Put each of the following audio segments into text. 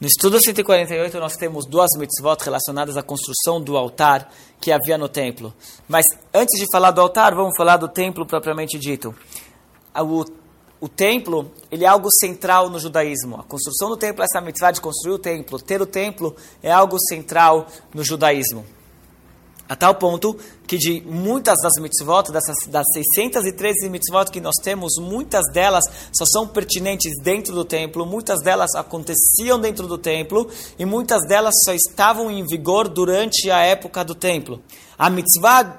No estudo 148, nós temos duas mitzvot relacionadas à construção do altar que havia no templo. Mas antes de falar do altar, vamos falar do templo propriamente dito. O, o templo ele é algo central no judaísmo. A construção do templo, essa mitzvah de construir o templo, ter o templo, é algo central no judaísmo. A tal ponto que de muitas das mitzvot, dessas, das 613 mitzvot que nós temos, muitas delas só são pertinentes dentro do templo, muitas delas aconteciam dentro do templo e muitas delas só estavam em vigor durante a época do templo. A mitzvah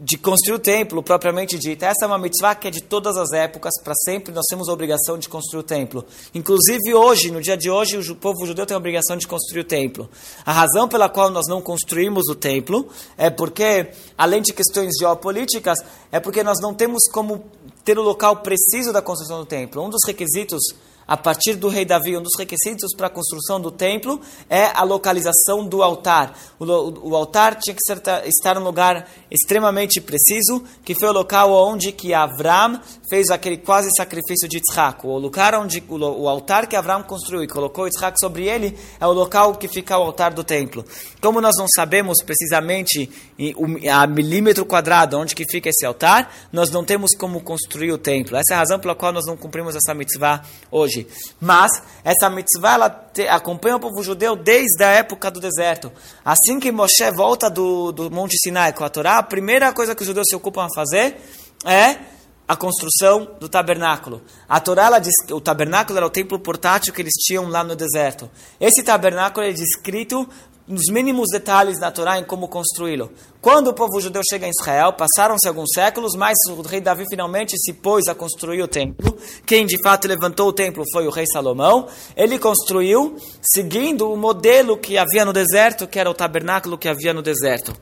de construir o templo, propriamente dita. Essa é uma mitzvah que é de todas as épocas, para sempre nós temos a obrigação de construir o templo. Inclusive hoje, no dia de hoje, o povo judeu tem a obrigação de construir o templo. A razão pela qual nós não construímos o templo é porque, além de questões geopolíticas, é porque nós não temos como ter o local preciso da construção do templo. Um dos requisitos a partir do rei Davi, um dos requisitos para a construção do templo é a localização do altar. O, o, o altar tinha que ser, estar num lugar extremamente preciso, que foi o local onde que Avram fez aquele quase sacrifício de Yitzhak. O lugar onde o, o altar que Avram construiu e colocou Yitzhak sobre ele é o local que fica o altar do templo. Como nós não sabemos precisamente a milímetro quadrado onde que fica esse altar, nós não temos como construir o templo. Essa é a razão pela qual nós não cumprimos essa mitzvah hoje. Mas essa mitzvah ela te, acompanha o povo judeu desde a época do deserto. Assim que Moshe volta do, do Monte Sinai com a Torá, a primeira coisa que os judeus se ocupam a fazer é a construção do tabernáculo. A Torá ela diz o tabernáculo era o templo portátil que eles tinham lá no deserto. Esse tabernáculo é descrito nos mínimos detalhes da Torá em como construí-lo. Quando o povo judeu chega em Israel, passaram-se alguns séculos, mas o rei Davi finalmente se pôs a construir o templo. Quem de fato levantou o templo foi o rei Salomão. Ele construiu seguindo o modelo que havia no deserto, que era o tabernáculo que havia no deserto.